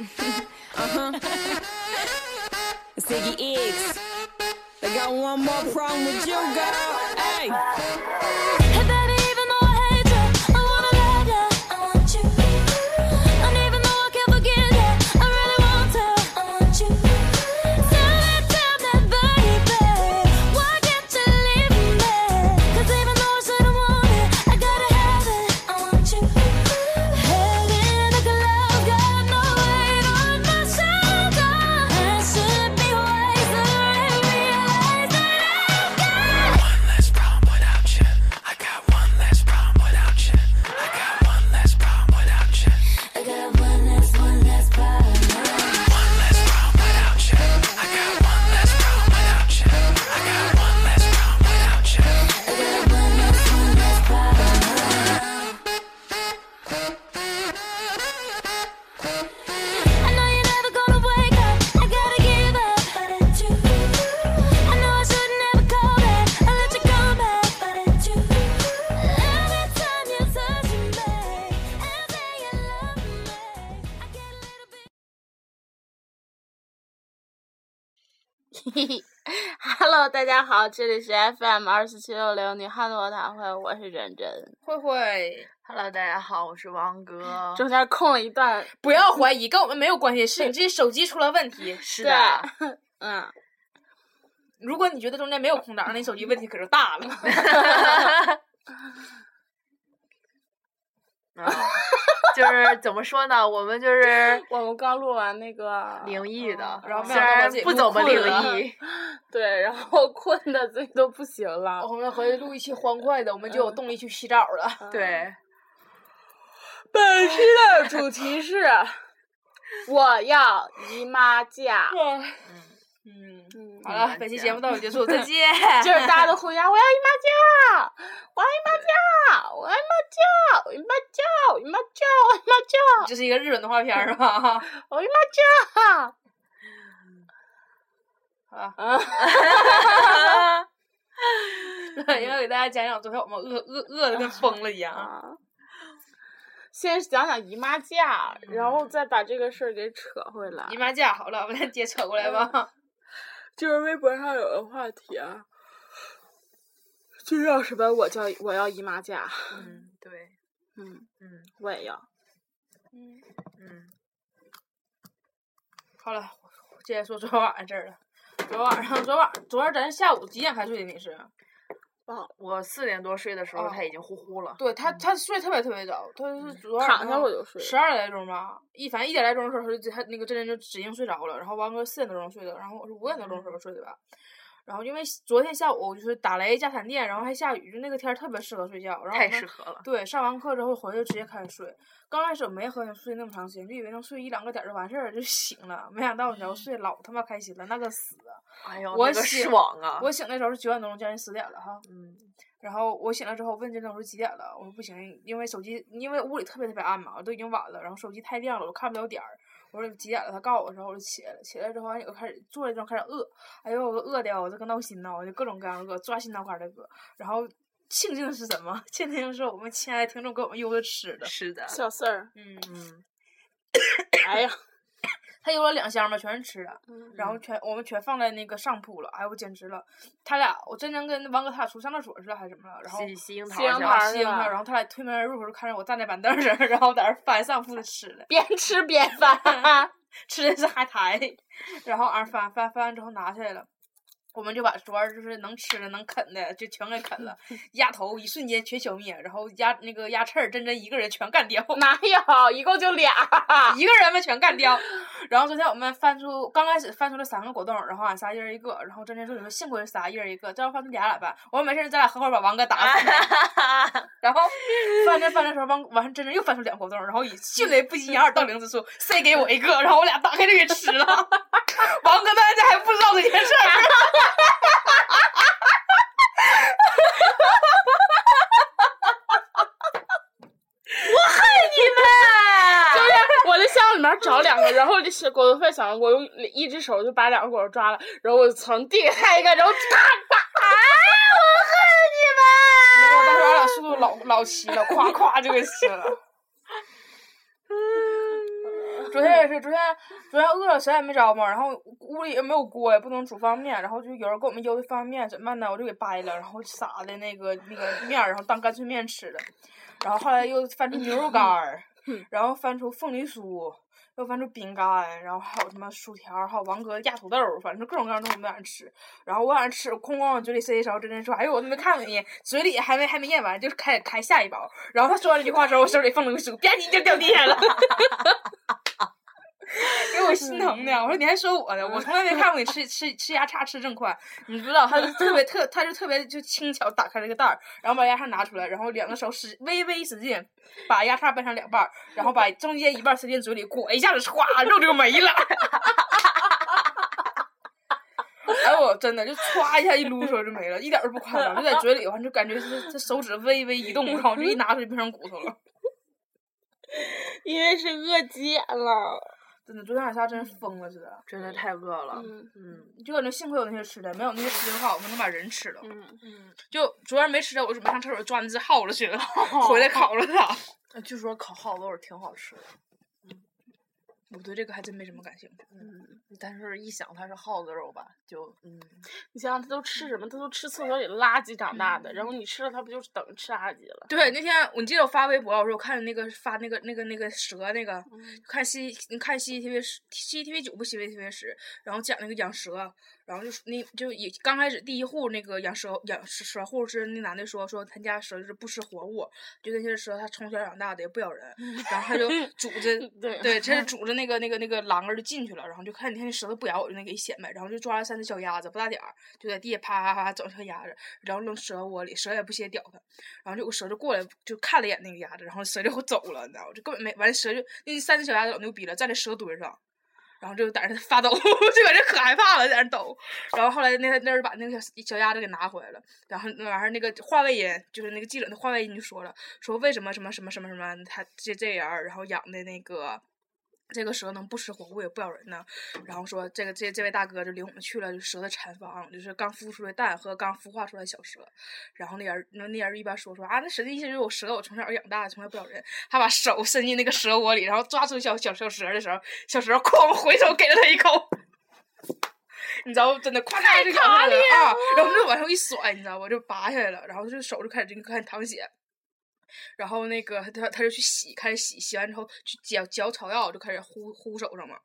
uh-huh. Ziggy X. I got one more problem with you, girl. Hey. 家好，这里是 FM 二四七六零女汉子座谈会，我是真真。慧慧，Hello，大家好，我是王哥。中间空了一段，不要怀疑，跟我们没有关系，是 你自己手机出了问题。是的，，嗯，如果你觉得中间没有空档，那你手机问题可就大了。啊，就是怎么说呢？我们就是我们刚录完那个灵异的，然后虽然不怎么灵异，对，然后困的自己都不行了。我们回去录一期欢快的，我们就有动力去洗澡了。对，本期的主题是 我要姨妈假，嗯，嗯，好了，本期节目到此结束，再 见。就是大家都互相我要姨妈叫，我要姨妈叫，我要姨妈叫，我姨妈假，我姨妈假，我姨妈叫，这是一个日本动画片儿是吧？我姨妈叫。啊，啊应该给大家讲讲昨天我们饿饿饿的跟疯了一样。啊！先讲讲姨妈假，然后再把这个事儿给扯回来姨。妈假好了，我们再接扯过来吧。就是微博上有个话题啊，就叫什么？我叫我要姨妈假。嗯，对，嗯，嗯我也要。嗯，嗯，好了，接着说昨天晚上事儿了。昨晚上，昨晚昨儿咱下午几点开睡的？你是？我四点多睡的时候，哦他已经呼呼了。对他，他睡特别特别早，他是昨晚躺下我就睡十二点来钟吧，一反正一点来钟的时候，他就他那个真真就指定睡着了，然后王哥四点多钟睡的，然后我是五点多钟时候睡的吧。然后因为昨天下午就是打雷加闪电，然后还下雨，就那个天儿特别适合睡觉。然后太适合了。对，上完课之后回去直接开始睡。刚开始我没和你睡那么长时间，就以为能睡一两个点儿就完事儿就醒了。没想到你知道睡老他妈开心了，那个死啊！哎呦，那个我醒爽啊！我醒的时候是九点多钟，将近十点了哈。嗯，然后我醒了之后问真真我说几点了？我说不行，因为手机因为屋里特别特别暗嘛，都已经晚了，然后手机太亮了，我看不了点儿。我说几点了？他告诉我的时候我就起来了，起来之后完就开始坐着之后开始饿，哎呦我都饿的我这个闹心呐，我就各种各样的饿，抓心挠肝的饿。然后庆幸的是什么？庆幸是我们亲爱的听众给我们邮的吃的，是的，小四儿，嗯，嗯，哎呀，他邮了两箱吧，全是吃的。嗯然后全我们全放在那个上铺了，哎我简直了！他俩我真正跟王哥他俩出上厕所去了还是怎么了？然后西西樱桃然后他俩推门而入时候看着我站在板凳上，然后在那翻上铺的吃的，边吃边翻。吃的是海苔，然后俺翻翻翻完之后拿下来了。我们就把桌儿就是能吃的能啃的就全给啃了，鸭头一瞬间全消灭，然后鸭那个鸭翅儿真真一个人全干掉，哪 有？一共就俩。一个人们全干掉。然后昨天我们翻出刚开始翻出了三个果冻，然后俺仨一人一个，然后真真说你说幸亏是仨一人一个，这要翻出俩咋办？我说没事儿，咱俩合伙把王哥打死。然后翻着翻着时候，王完真真又翻出两果冻，然后以迅雷不及掩耳盗铃之术塞给我一个，然后我俩打开就给吃了。王哥到现在还不知道这件事儿。就是我在箱子里面找两个，然后就是果子费想我用一只手就把两个果冻抓了，然后我从地给他一个，然后咔咔，然后当时俺俩速度老老齐了，夸夸就给吃了。昨天也也是，昨天昨天饿了谁也没着嘛，然后屋里也没有锅，也不能煮方便面，然后就有人给我们邮的方便面，怎么办呢？我就给掰了，然后撒的那个那个面儿，然后当干脆面吃了。然后后来又翻出牛肉干儿，然后翻出凤梨酥，又翻出饼干，然后还有什么薯条，还有王哥的压土豆儿，反正各种各样东西我们晚上吃。然后我晚上吃，哐哐往嘴里塞的时候，真真说：“哎呦，我都没看过你，嘴里还没还没咽完，就开始开下一包。”然后他说完这句话之后，我手里凤梨酥吧唧就掉地下了。心疼的，我说你还说我呢，我从来没看过你吃吃吃鸭叉吃这么快，你不知道，他就特别特，他就特别就轻巧打开了个袋儿，然后把鸭叉拿出来，然后两个手使微微使劲，把鸭叉掰成两半儿，然后把中间一半塞进嘴里，裹一下子歘，肉就没了。哎呦，真的就歘一下一撸出来就没了，一点都不夸张，就在嘴里，完就感觉是这手指微微一动，然后就一拿出来变成骨头了。因为是饿急眼了。真的，昨天晚上真是疯了似的。真的太饿了。嗯嗯就感觉幸亏有那些吃的，没有那些吃的话，我们能把人吃了。嗯，嗯，就昨天没吃的，我准备上厕所抓那只耗子去了，回来烤了它。呃据说烤耗豆儿挺好吃的。我对这个还真没什么感兴趣。嗯，但是一想它是耗子肉吧，就嗯，你想想，它都吃什么？它都吃厕所里的垃圾长大的，然后你吃了，它不就是等着吃垃圾了？对，那天我记得我发微博，我说我看那个发那个那个那个蛇那个，看 C 你看 CCTV 十 CCTV 九不 CCTV 十，然后讲那个养蛇，然后就那就也刚开始第一户那个养蛇养蛇蛇户是那男的说说他家蛇就是不吃活物，就那些蛇他从小养大的也不咬人，然后他就 拄着对对，他就拄着那个那个那个栏杆儿就进去了，然后就看你看那蛇都不咬我就那给显摆，然后就抓了三只小鸭子不大点儿，就在地下啪啪啪整小鸭子，然后扔蛇窝里，蛇也不屑屌它，然后就有个蛇就过来就看了一眼那个鸭子，然后蛇就走了，你知道吗？就根本没完，蛇就那三只小鸭子老牛逼了，站在蛇堆上。然后就在那发抖，就感觉可害怕了，在那抖。然后后来那那儿把那个小小鸭子给拿回来了，然后那玩意儿那个话外音就是那个记者那话外音就说了，说为什么什么什么什么什么他这这人儿，然后养的那个。这个蛇能不吃活物也不咬人呢，然后说这个这这位大哥就领我们去了就蛇的产房，就是刚孵出的蛋和刚孵化出来的小蛇，然后那人那那人一边说说啊，那蛇的意思就是我蛇我从小养大，从来不咬人，他把手伸进那个蛇窝里，然后抓住小小小蛇的时候，小蛇哐回手给了他一口，你知道真的咵嚓就咬了啊，然后就往上一甩，你知道吧，就拔下来了，然后这手就开始就开始淌血。然后那个他他就去洗，开始洗，洗完之后去嚼嚼草药，就开始呼呼手上嘛。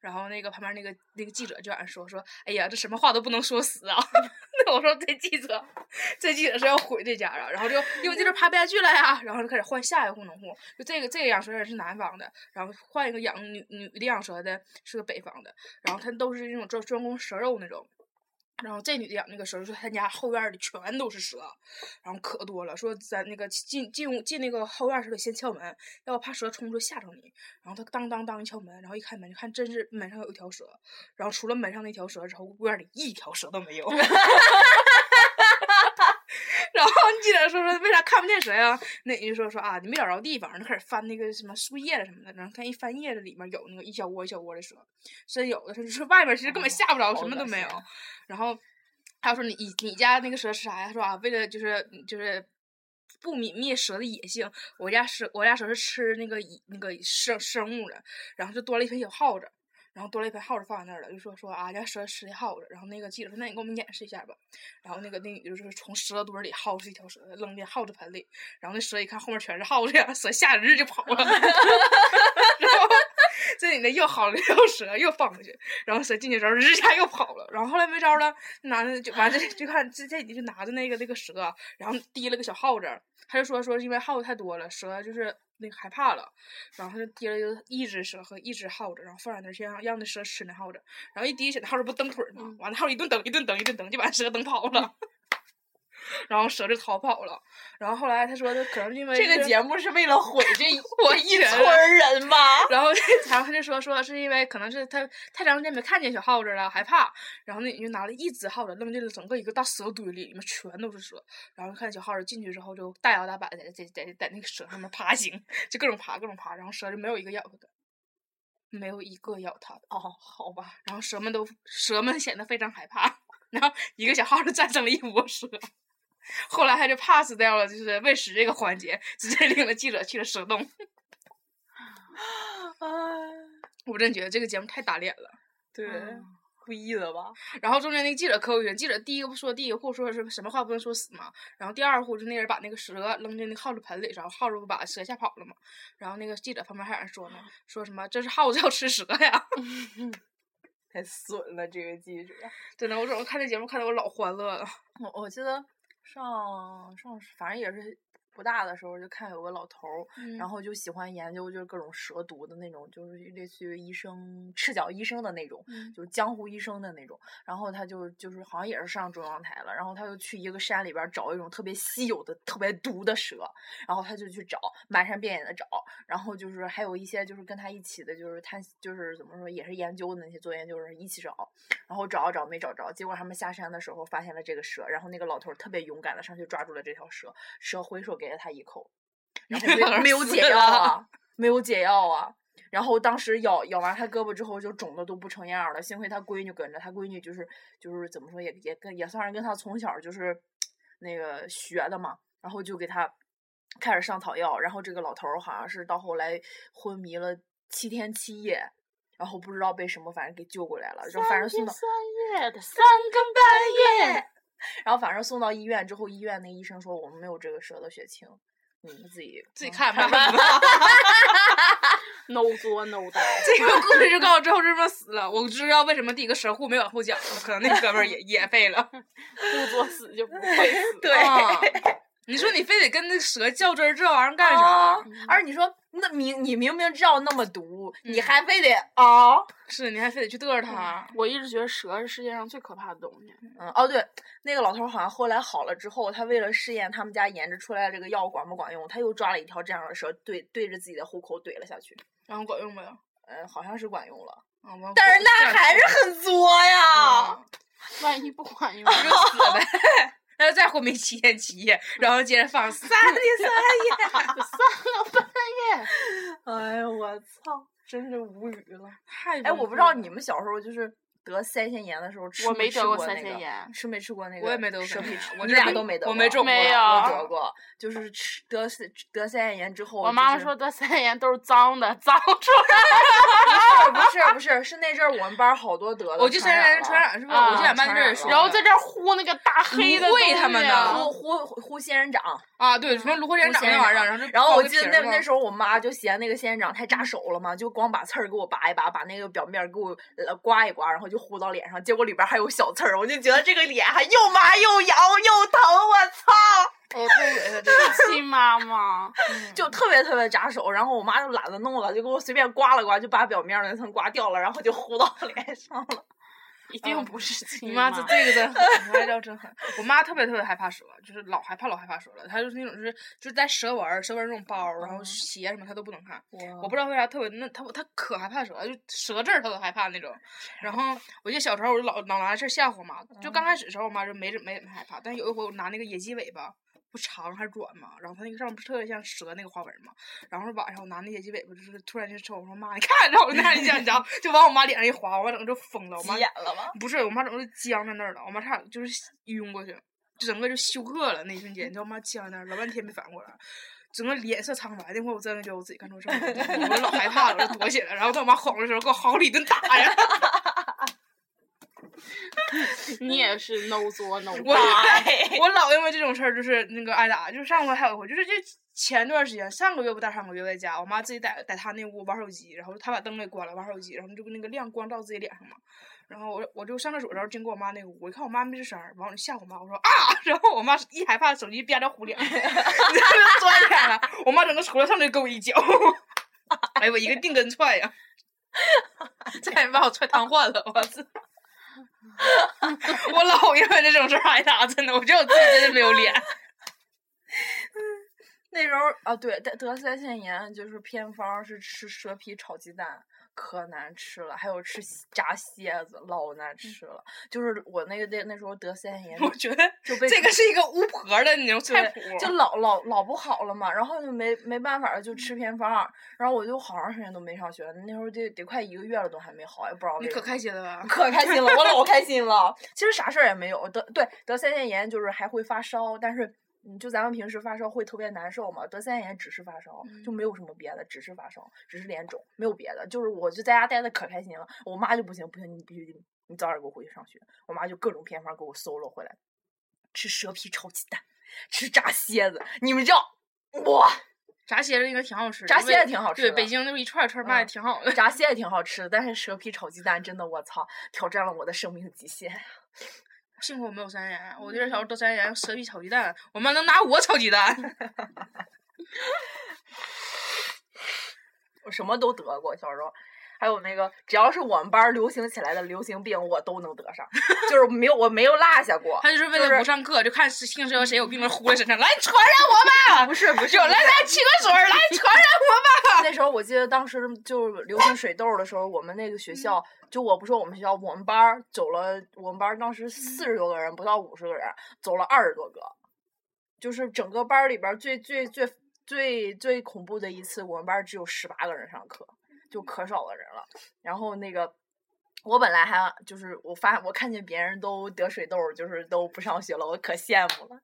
然后那个旁边那个那个记者就俺说说，哎呀，这什么话都不能说死啊！那我说这记者，这记者是要毁这家啊。然后就因为这阵拍不下去了呀，然后就开始换下一户农户。就这个这个养蛇人是南方的，然后换一个养女女的养蛇的是个北方的，然后他都是那种专专攻蛇肉那种。然后这女的养那个蛇，说她家后院里全都是蛇，然后可多了。说咱那个进进屋进那个后院时候得先敲门，要不怕蛇冲出来吓着你。然后她当当当一敲门，然后一开门，就看真是门上有一条蛇，然后除了门上那条蛇之后，屋院里一条蛇都没有。然后你记者说说为啥看不见蛇呀？那人就说说啊，你没找着地方，就开始翻那个什么树叶子什么的，然后看一翻叶子里面有那个一小窝一小窝的蛇，真有的，他就说外面其实根本吓不着，好什么都没有。然后他说你你你家那个蛇吃啥呀？他说啊，为了就是就是不泯灭蛇的野性，我家蛇我家蛇是吃那个那个生生物的，然后就多了一盆小耗子。然后多了一盆耗子放在那儿了，就说说啊，家蛇吃的耗子。然后那个记者说，那你给我们演示一下吧。然后那个那女的就是从蛇堆里薅出一条蛇，扔进耗子盆里。然后那蛇一看后面全是耗子呀，蛇吓得日就跑了。然 后这女的又薅了一条蛇，又放回去。然后蛇进去之后，日一下又跑了。然后后来没招了，那男的就完这就看这这女的就拿着那个那个蛇，然后提了个小耗子。他就说说是因为耗子太多了，蛇就是那个害怕了，然后他就提了一个一只蛇和一只耗子，然后放在那儿先让让那蛇吃那耗子，然后一滴血，那耗子不蹬腿儿吗？完了耗子一顿蹬一顿蹬一顿蹬，就把蛇蹬跑了。然后蛇就逃跑了，然后后来他说，他可能因为这个节目是为了毁 这我一村人吧？然后，然后他就说说是因为可能是他太长时间没看见小耗子了，害怕。然后那人就拿了一只耗子扔进了整个一个大蛇堆里，里面全都是蛇。然后看小耗子进去之后，就大摇大摆的在在在在那个蛇上面爬行，就各种爬各种爬，然后蛇就没有一个咬它的，没有一个咬它的。哦，好吧，然后蛇们都蛇们显得非常害怕，然后一个小耗子战胜了一窝蛇。后来他就 pass 掉了，就是喂食这个环节，直接领了记者去了蛇洞。哎，我真觉得这个节目太打脸了。对，故意的吧？然后中间那个记者可有意思，记者第一个不说第一个户说是什么话不能说死嘛，然后第二户就那人把那个蛇扔进那耗子盆里，然后耗子不把蛇吓跑了嘛，然后那个记者旁边还有人说呢，说什么这是耗子要吃蛇呀，太损了，这个记者。真的，我总是看这节目看的我老欢乐了。我我记得上上反正也是不大的时候，就看有个老头儿，嗯。然后就喜欢研究就是各种蛇毒的那种，就是类似于医生赤脚医生的那种，嗯。就是江湖医生的那种。然后他就就是好像也是上中央台了，然后他就去一个山里边儿找一种特别稀有的、特别毒的蛇，然后他就去找，满山遍野的找，然后就是还有一些就是跟他一起的，就是探就是怎么说也是研究的那些做研究的人一起找，然后找啊找没找着，结果他们下山的时候发现了这个蛇，然后那个老头儿特别勇敢的上去抓住了这条蛇，蛇回手给了他一口，然后没有没有解药啊，没有解药啊。然后当时咬咬完他胳膊之后，就肿的都不成样了。幸亏他闺女跟着，他闺女就是就是怎么说也也跟也算是跟他从小就是那个学的嘛，然后就给他开始上草药。然后这个老头儿好像是到后来昏迷了七天七夜，然后不知道被什么反正给救过来了，然后反正送到三夜的三更半夜，然后反正送到医院之后，医院那医生说我们没有这个蛇的血清，你们自己自己嗯看吧。no 作 no die。这个故事就告诉之后这么死了，我知道为什么第一个蛇户没往后讲了，可能那哥们儿也也废了。不作死就不会死。对。啊你说你非得跟那蛇较真儿，这玩意儿干啥？啊而你说那明你明明知道那么毒，你嗯还非得啊？是，你还非得去嘚瑟它。我一直觉得蛇是世界上最可怕的东西。嗯，哦对，那个老头儿好像后来好了之后，他为了试验他们家研制出来的这个药管不管用，他又抓了一条这样的蛇，对对着自己的虎口怼了下去。然后管用没有？嗯，好像是管用了，嗯，但是那还是很作呀。啊，万一不管用 就死呗。那就再昏迷七天七夜，然后接着放三天三夜，三更 半夜。哎呀我操，真是无语了。太哎，我不知道你们小时候就是得腮腺炎的时候吃我没没得过腮吃过那个腺炎吃没吃过那个？我也没得过你 俩都没得过，我没中没我有得过，就是吃得腮得腮腺炎之后，我妈妈说得腮腺炎都是脏的，脏出来。不是不是是那阵儿我们班儿好多得的，我就腮腺炎传染是吧？啊我就俺班这儿也说传染了然后在这儿呼那个大黑的呼呼呼仙人掌，啊，对，什么芦荟仙人掌那玩意儿，然后然后我记得那那时候我妈就嫌那个仙人掌太扎手了嘛，就光把刺儿给我拔一拔，把那个表面给我呃刮一刮，然后就糊到脸上，结果里边还有小刺儿，我就觉得这个脸还又麻又痒又疼，我操！我，特恶心这个。亲妈妈，就特别特别扎手，然后我妈就懒得弄了，就给我随便刮了刮，就把表面那层刮掉了，然后就糊到 脸上了。一定不是亲你妈这 这个真狠，你妈叫真狠。我妈特别特别害怕蛇，就是老害怕老害怕蛇了。她就是那种就是就是带蛇纹、蛇纹那种包，然后鞋什么她都不能看。我不知道为啥特别那她她可害怕蛇了，就蛇字儿她都害怕那种。然后我记得小时候我就老老拿这事吓唬我妈，就刚开始的时候我妈就没怎没怎么害怕，但有一回我拿那个野鸡尾巴。不长还软嘛，然后它那个上面不是特别像蛇那个花纹嘛，然后晚上我拿那野鸡尾巴，就是突然间抽我说妈，你看，然后我那一下，你知道，就往我妈脸上一划，我妈整个就疯了，我妈急眼了吗？不是，我妈整个就僵在那儿了，我妈差点就是晕过去，就整个就休克了那一瞬间，你知道我妈僵在那儿老半天没反应过来，整个脸色苍白。那会儿我真的觉得我自己干错事儿了，我老害怕了，我就躲起来，然后等我妈哄的时候，给我好了一顿打呀。你也是 no 作 no 我。我老因为这种事儿就是那个挨打，就是上回还有一回，就是这前段时间上个月不大上个月在家，我妈自己在在她那屋玩手机，然后她把灯给关了玩手机，然后就那个亮光照自己脸上嘛。然后我我就上厕所的时候经过我妈那屋，我一看我妈没吱声儿，完我就吓我妈，我说啊，然后我妈一害怕手机啪着呼脸，钻起来了，我妈整个出来上来就给我一脚，哎我一个定根踹呀，差点把我踹瘫痪了，我操！我老因为这种事儿挨打，真的，我觉得我自己真的没有脸。那时候啊，对，得得腮腺炎就是偏方是吃蛇皮炒鸡蛋，可难吃了，还有吃炸蝎子，老难吃了。就是我那个那那时候得腮腺炎，我觉得就被这个是一个巫婆的那种菜谱，就老老老不好了嘛，然后就没没办法就吃偏方，然后我就好长时间都没上学，那时候得得快一个月了都还没好，也不知道为什么。你可开心了吧？可开心了，我老 开心了。其实啥事儿也没有，得对得腮腺炎就是还会发烧，但是嗯，就咱们平时发烧会特别难受嘛，得三炎只是发烧，就嗯没有什么别的，只是发烧，只是脸肿，没有别的。就是我就在家待的可开心了，我妈就不行不行，你必须你早点给我回去上学。我妈就各种偏方给我搜了回来，吃蛇皮炒鸡蛋，吃炸蝎子，你们知道哇，炸蝎子应该挺好吃的，炸蝎子挺好吃对，北京那不一串一串儿卖的嗯挺好的。炸 蝎子挺好吃的，但是蛇皮炒鸡蛋真的我操，挑战了我的生命极限。幸亏我没有三眼，我这小时候得三眼，蛇皮炒鸡蛋，我妈能拿我炒鸡蛋。我什么都得过，小时候。还有那个，只要是我们班流行起来的流行病，我都能得上，就是没有我没有落下过。他就是为了不上课，就看是听说谁有病了，呼在身上，来传染我吧！不是不是，就来来沏个水儿，来 传染我吧！那时候我记得当时就流行水痘的时候，我们那个学校，就我不说我们学校，我们班儿走了，我们班儿当时四十多个人，不到五十个人，走了二十多个，就是整个班里边最最最最最恐怖的一次，我们班只有十八个人上课，就可少的人了。然后那个。我本来还就是我发我看见别人都得水痘，就是都不上学了，我可羡慕了。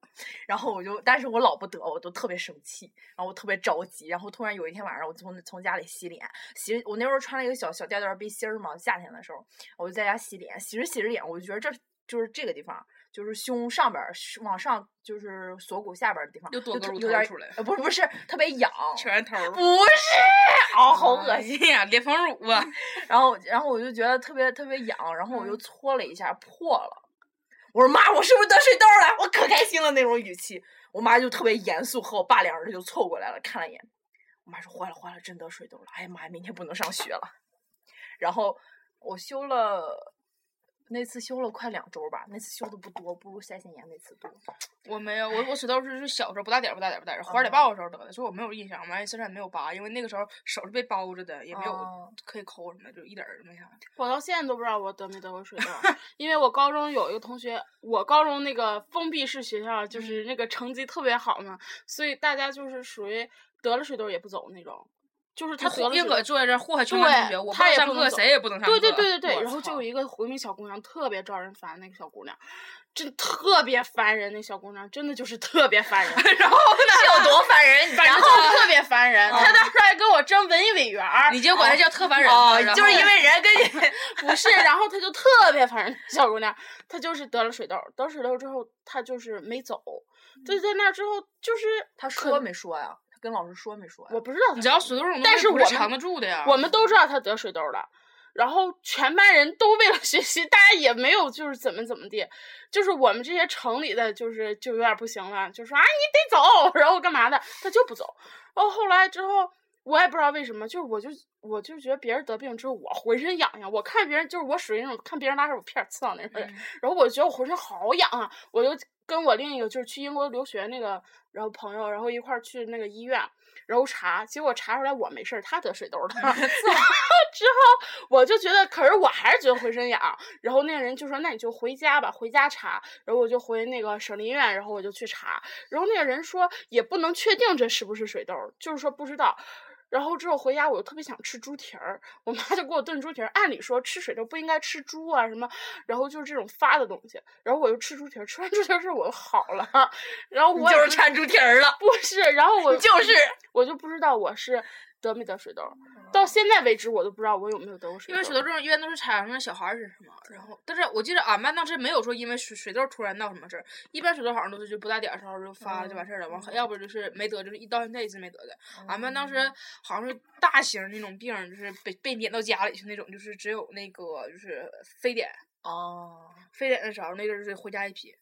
然后我就，但是我老不得，我都特别生气，然后我特别着急。然后突然有一天晚上，我从从家里洗脸，洗我那时候穿了一个小小吊带背心儿嘛，夏天的时候，我就在家洗脸，洗着洗着脸，我就觉得这就是这个地方，就是胸上边儿往上，就是锁骨下边儿的地方，又多个乳就特有点儿头出来呃，不是不是特别痒，拳头儿，不是，哦，好恶心。心呀，裂缝乳啊！然后然后我就觉得特别特别痒，然后我嗯就搓了一下，破了。我说妈，我是不是得水痘了？我可开心了那种语气。我妈就特别严肃，和我爸俩人就凑过来了，看了一眼。我妈说坏了坏了，真得水痘了！哎呀妈呀，明天不能上学了。然后我休了，那次修了快两周吧，那次修的不多，不如腮腺炎那次多。我没有，我我水痘是是小时候不大点儿不大点儿不大点儿，花里爆的时候得的，所以我没有印象，完身上也没有疤，因为那个时候手是被包着的，也没有哦可以抠什么的，就一点儿都没啥。我到现在都不知道我得没得过水痘，因为我高中有一个同学，我高中那个封闭式学校，就是那个成绩特别好嘛，所以大家就是属于得了水痘也不走那种，就是他得了水痘儿。宁可坐在这儿祸害全班同学，我不能上课，谁也不能上课。对对对对对，然后就有一个回民小姑娘特别招人烦，那个小姑娘，真特别烦人。那小姑娘真的就是特别烦人，然后 是有多烦人？然后特别烦人。她当时还跟我争文艺委员儿，你就管她叫特烦人就是因为人跟你不是，然后她就特别烦人。小姑娘，她就是得了水痘儿，得水痘之后，她就是没走，就在那之后就是她说没说呀？他跟老师说没说呀？我不知道她你知道水痘这种东但是我们西是藏得住的呀。我们都知道他得水痘了，然后全班人都为了学习，大家也没有就是怎么怎么地，就是我们这些城里的，就是就有点不行了，就说啊你得走，然后干嘛的，他就不走。然后后来之后，我也不知道为什么，就是我就我就觉得别人得病之后，我浑身痒痒，我看别人就是我属于那种看别人拉手片儿刺到那种人，然后我觉得我浑身好痒啊，我就跟我另一个就是去英国留学那个，然后朋友，然后一块儿去那个医院。然后查，结果查出来我没事儿，他得水痘了。然后之后我就觉得，可是我还是觉得浑身痒。然后那个人就说：“那你就回家吧，回家查。”然后我就回那个省立医院，然后我就去查。然后那个人说也不能确定这是不是水痘，就是说不知道。然后之后回家，我就特别想吃猪蹄儿，我妈就给我炖猪蹄儿。按理说吃水就不应该吃猪啊什么，然后就是这种发的东西。然后我就吃猪蹄儿，吃完猪蹄儿之后我就好了。然后我就是馋猪蹄儿了，不是，然后我就是我就不知道我是得没得水痘，到现在为止我都不知道我有没有得过水痘。因为水痘这种一般都是产生在小孩儿身上嘛，然后但是我记得俺班当时没有说因为水水痘突然闹什么事儿，一般水痘好像都是就不大点儿时候就发了就完事儿了，完后要不就是没得，就是一到现在一直没得的。俺班当时好像是大型那种病，就是被被撵到家里去那种，就是只有那个就是非典，哦，非典的时候那阵儿是回家一批。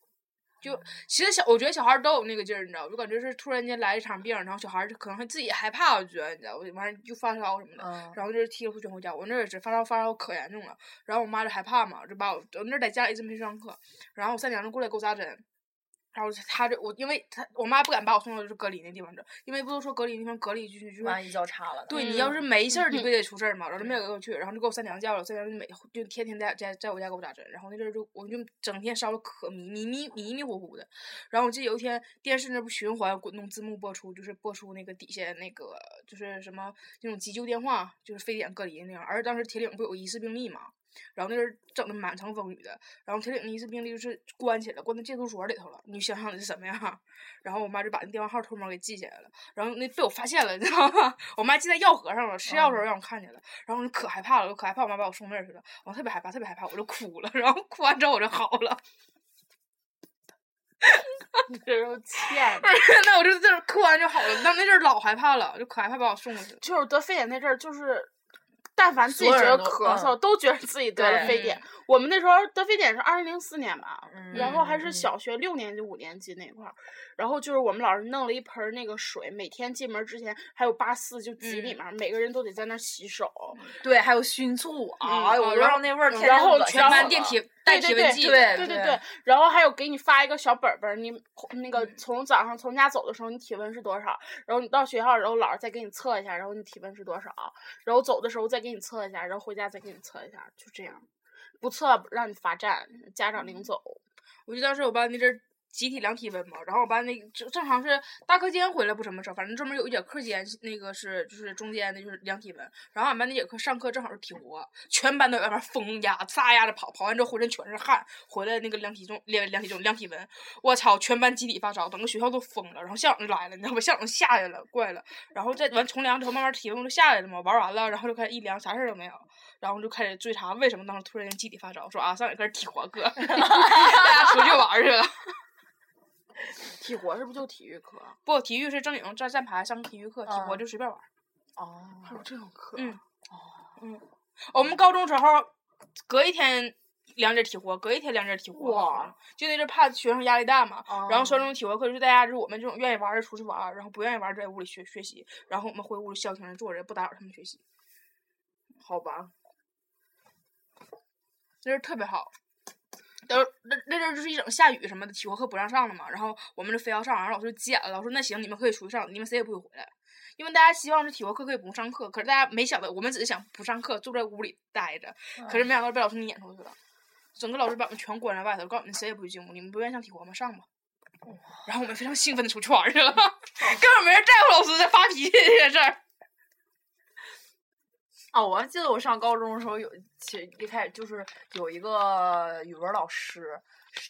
就其实小，我觉得小孩儿都有那个劲儿，你知道，就感觉是突然间来一场病，然后小孩儿可能还自己害怕，我觉得你知道，完事儿就发烧什么的，嗯然后就是踢了回全回家。我那儿也是发烧，发烧可严重了，然后我妈就害怕嘛，就把我我那儿在家里一直没上课，然后我三娘就过来给我扎针。然后他这我，因为他我妈不敢把我送到就是隔离那地方去，因为不都说隔离那地方隔离就是就是万一交叉了呢？对你要是没事儿，你嗯不也得出事儿吗？然后就没有给我去，然后就给我三娘叫了，三娘就每就天天在在在我家给我打针，然后那阵儿就我就整天烧的可迷迷迷迷迷糊糊的。然后我记得有一天电视那不循环滚动字幕播出，就是播出那个底下那个就是什么那种急救电话，就是非典隔离那样。而当时铁岭不有疑似病例嘛？然后那阵儿整的满城风雨的，然后铁岭的一次病例就是关起来，关在戒毒所里头了，你想想得是什么样？然后我妈就把那电话号偷摸给记下来了，然后那被我发现了，你知道吗？我妈记在药盒上了，吃药的时候让我看见了，然后我就可害怕了，我可害怕我妈把我送那儿去了，我特别害怕，特别害怕，我就哭了，然后哭完之后我就好了。你这时候欠的。那我就在这儿哭完就好了，那那阵儿老害怕了，就可害怕把我送过去了。就是得肺炎那阵儿，就是但凡自己觉得咳嗽，嗯都觉得自己得了非典。我们那时候得非典是二零零四年吧，然后还是小学六年级、五年级那块儿，然后就是我们老师弄了一盆儿那个水，每天进门之前还有八四就挤里嗯面，每个人都得在那儿洗手。对，还有熏醋，哎呦，我就嗯然后让那味儿天然后全班电梯带对对对体温计，对对对对，然后还有给你发一个小本本儿，你那个嗯从早上从家走的时候，你体温是多少？然后你到学校，然后老师再给你测一下，然后你体温是多少？然后走的时候再给你测一下，然后回家再给你测一下，就这样，不测让你罚站，家长领走。我记得当时我班那阵儿集体量体温嘛，然后我班那正正常是大课间回来不什么事儿，反正专门有一节课间那个是就是中间的就是量体温，然后俺班那节课上课正好是体活，全班都在外面疯呀撒呀的跑，跑完之后浑身全是汗，回来那个量体重量量体重量体温，我操，全班集体发烧，整个学校都疯了，然后校长就来了，你知道吧？校长吓来了，过来了，然后再完从量之后慢慢体温就下来了嘛，玩完了，然后就开始一量啥事儿都没有。然后就开始追查为什么当时突然间集体发烧，说啊上哪课体活课，大家出去玩去了。体活是不是就体育课？不，体育是正经站站牌上体育课，体活嗯就随便玩儿。哦，还有这种课？嗯哦，嗯我们高中时候隔一天两节体活，隔一天两节体活。哇！就那阵儿怕学生压力大嘛，然后哦高中体活课就是大家就是我们这种愿意玩儿的出去玩儿，然后不愿意玩在屋里学学习，然后我们回屋里消停的坐着，不打扰他们学习，好吧，那是特别好。都那那阵儿就是一整下雨什么的，体活课不让上了嘛，然后我们就非要上，然后老师就急眼了，老师说那行你们可以出去上，你们谁也不许回来。因为大家希望是体活课可以不用上课，可是大家没想到，我们只是想不上课，坐在屋里待着，可是没想到被老师撵出去了。整个老师把我们全关在外头，告诉你们谁也不许进屋，你们不愿意上体活吗？上吧。然后我们非常兴奋的出去玩去了，根本没人在乎老师在发脾气这件事儿。哦，我还记得我上高中的时候有，其实一开始就是有一个语文老师，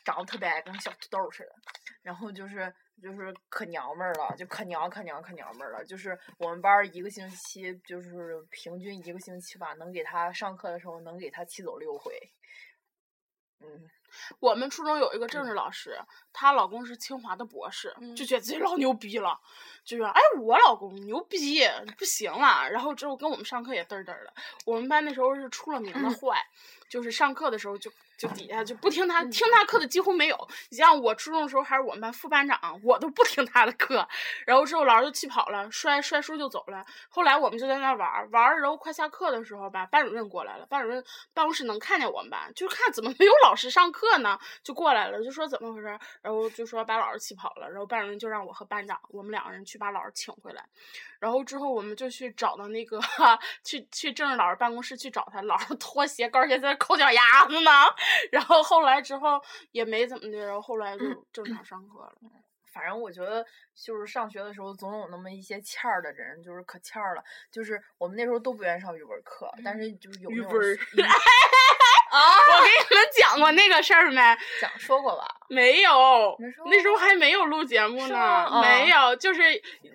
长得特别矮，跟小土豆似的，然后就是就是可娘们儿了，就可娘可娘可娘们儿了，就是我们班儿一个星期就是平均一个星期吧，能给他上课的时候能给他气走六回，嗯，我们初中有一个政治老师，她老公是清华的博士，就觉得自己老牛逼了，就说：“哎，我老公牛逼，不行了。”然后之后跟我们上课也嘚嘚儿的。我们班那时候是出了名的坏，就是上课的时候就就底下就不听他听他课的几乎没有。你像我初中的时候还是我们班副班长，我都不听他的课。然后之后老师就气跑了，摔摔书就走了。后来我们就在那玩玩儿，然后快下课的时候吧，班主任过来了，班主任办公室能看见我们班，就看怎么没有老师上课呢，就过来了，就说怎么回事儿，然后就说把老师气跑了，然后班主任就让我和班长我们两个人去把老师请回来，然后之后我们就去找到那个 去去政治老师办公室去找他，老师脱鞋高跟鞋在那抠脚丫子呢，然后后来之后也没怎么的，然后后来就正常上课了。反正我觉得就是上学的时候总有那么一些欠儿的人，就是可欠儿了。就是我们那时候都不愿意上语文课，但是就是有那种语文儿 我给你们讲过那个事儿没？讲说过吧？没有，那时候还没有录节目呢吗，没有，就是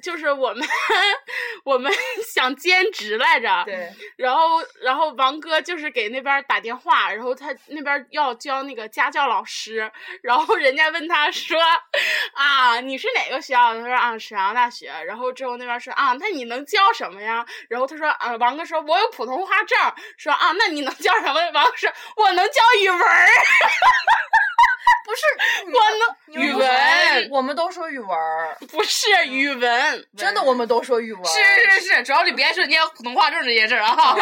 就是我们 我们 想兼职来着，对，然后然后王哥就是给那边打电话，然后他那边要教那个家教老师，然后人家问他说啊你是哪个学校的？他说啊沈阳大学，然后之后那边说啊那你能教什么呀？然后他说啊王哥说我有普通话证，说啊那你能教什么？王哥说我能教语文儿。不是我能语语文我们都说语文，不是语文，真的我们都说语文。是是是，主要你别说你有普通话证这件事儿啊。他说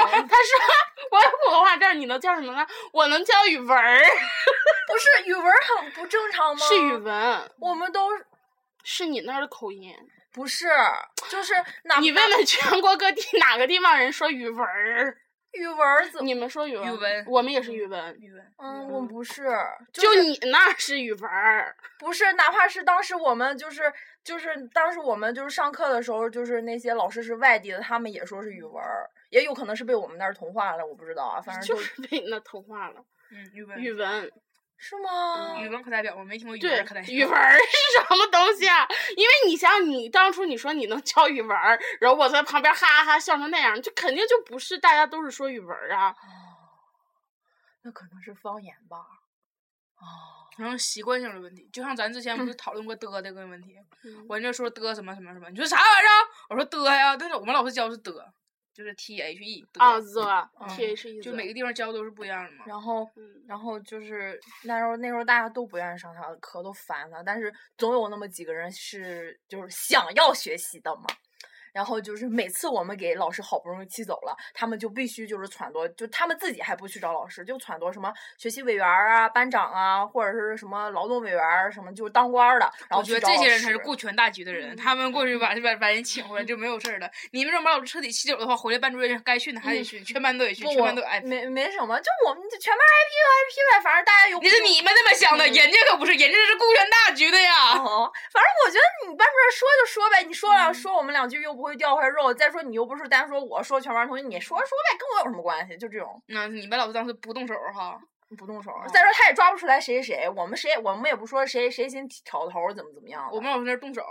我有普通话证，你能叫什么呢？我能叫语文，不是语文很不正常吗？是语，文，我们都是你那儿的口音。不是，就是哪你问问全国各地哪个地方人说语文儿？语文儿怎么？你们说语文？语文我们也是语文。语文，嗯，我们不是，就是你那儿是语文儿，不是，哪怕是当时我们就是就是当时我们就是上课的时候，就是那些老师是外地的，他们也说是语文儿，也有可能是被我们那儿同化了，我不知道啊，反正就就是 被那同化了。嗯，语文语文，是吗？语文课代表，我没听过语文课代，表。语文是什么东西啊？因为你想，你当初你说你能教语文儿，然后我在旁边哈哈哈笑成那样，就肯定就不是大家都是说语文儿啊。那可能是方言吧。哦，然后习惯性的问题，就像咱之前不是 讨论过的这个问题，嗯我就说的什么什么什么，你说啥玩意儿啊？我说的呀，但是我们老师教的是的，就是 T H E 啊，the 嗯 t h e 就每个地方教都是不一样的嘛。然后嗯然后就是那时候那时候大家都不愿意上他的课，都烦他，但是总有那么几个人是就是想要学习的嘛。然后就是每次我们给老师好不容易气走了，他们就必须就是撺掇，就他们自己还不去找老师，就撺掇什么学习委员儿啊、班长啊，或者是什么劳动委员儿什么，就是当官儿的。然后我觉得这些人才是顾全大局的人，他们过去把把把人请回来就没有事儿了。你们这种把老师彻底气走的话，回来班主任该训的还得训，全班都得训，全班都挨。没没什么，就我们就全班挨批就挨批呗，反正大家有那是你们那么想的，人家可不是，人家是顾全大局的呀。哦，反正我觉得你班主任说就说呗，你说嗯了、说我们两句又不会掉块肉，再说你又不是单说我说全班同学，你说说呗，跟我有什么关系？就这种那你们老师当时不动手哈？不动手。哦再说他也抓不出来谁谁谁，我们谁我们也不说谁谁先挑头怎么怎么样。我们老师那动手，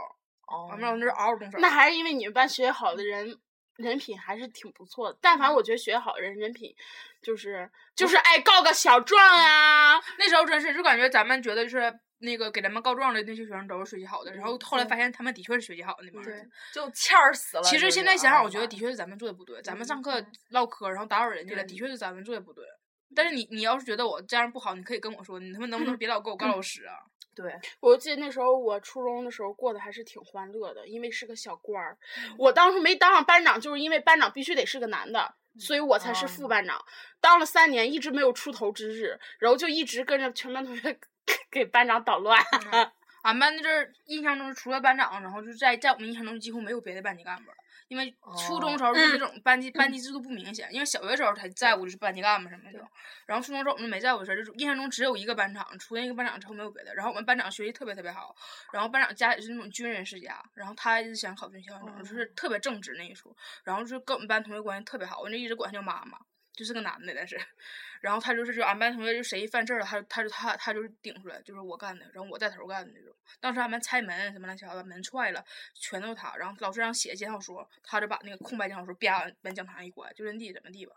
哦我们老师那嗷嗷动手。那还是因为你们班学习好的人人品还是挺不错的。但凡我觉得学习好的人人品，就是就是爱告个小状呀、那时候真是就感觉咱们觉得就是那个给咱们告状的那些学生都是学习好的，然后后来发现他们的确是学习好的那帮人。，就欠儿死了。其实现在想想，我觉得哎的确是咱们做的不对。咱们嗯上课唠嗑，然后打扰人家了，的确是咱们做的不对。但是你你要是觉得我这样不好，你可以跟我说，你他妈能不能别老给我告老师啊？对，我记得那时候我初中的时候过得还是挺欢乐的，因为是个小官儿。我当时没当上班长，就是因为班长必须得是个男的，所以我才是副哦班长。当了三年，一直没有出头之日，然后就一直跟着全班同学 给班长捣乱。俺班这儿印象中除了班长，然后就在在我们印象中几乎没有别的班级干部了。因为初中时候就是那种班级、班级制度不明显，因为小学时候才在乎就是班级干部什么的，然后初中时候我们就没在乎这事儿，就是印象中只有一个班长，除了一个班长之后没有别的。然后我们班长学习特别特别好，然后班长家也是那种军人世家，然后他一直想考军校那种，就是特别正直那一出，然后就是跟我们班同学关系特别好，我就一直管他叫妈妈。就是个男的，但是，然后他就是就俺班同学就谁犯事儿了，他他就他他就是顶出来，就是我干的，然后我带头干的那种。当时俺班拆门什么乱七八糟，门踹了，全都是他。然后老师让写检讨书，他就把那个空白检讨书啪往门讲堂一关，就扔地怎么地吧。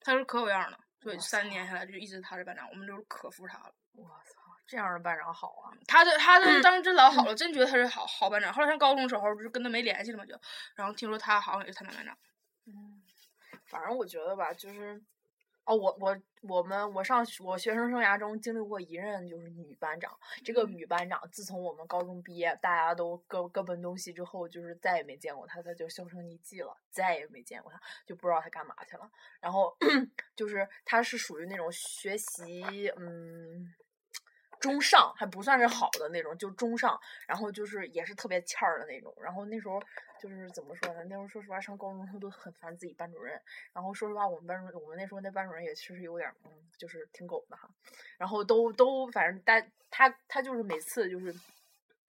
他就是可有样了，所以三年下来就一直他是班长，我们就是可服他了。我操，这样的班长好啊！他这他这当时真老好了，真觉得他是好好班长。后来上高中时候就是跟他没联系了嘛，就，然后听说他好像也是他们班长。嗯反正我觉得吧，就是，哦，我我我们我上我学生生涯中经历过一任就是女班长，这个女班长自从我们高中毕业，大家都各各奔东西之后，就是再也没见过她，她就销声匿迹了，再也没见过她，就不知道她干嘛去了。然后 就是她是属于那种学习，嗯。中上还不算是好的那种，就中上，然后就是也是特别欠儿的那种。然后那时候就是怎么说呢？那时候说实话上高中他都很烦自己班主任。然后说实话，我们班主任，我们那时候那班主任也确实有点儿，嗯，就是挺狗的哈。然后都都反正大他他就是每次就是。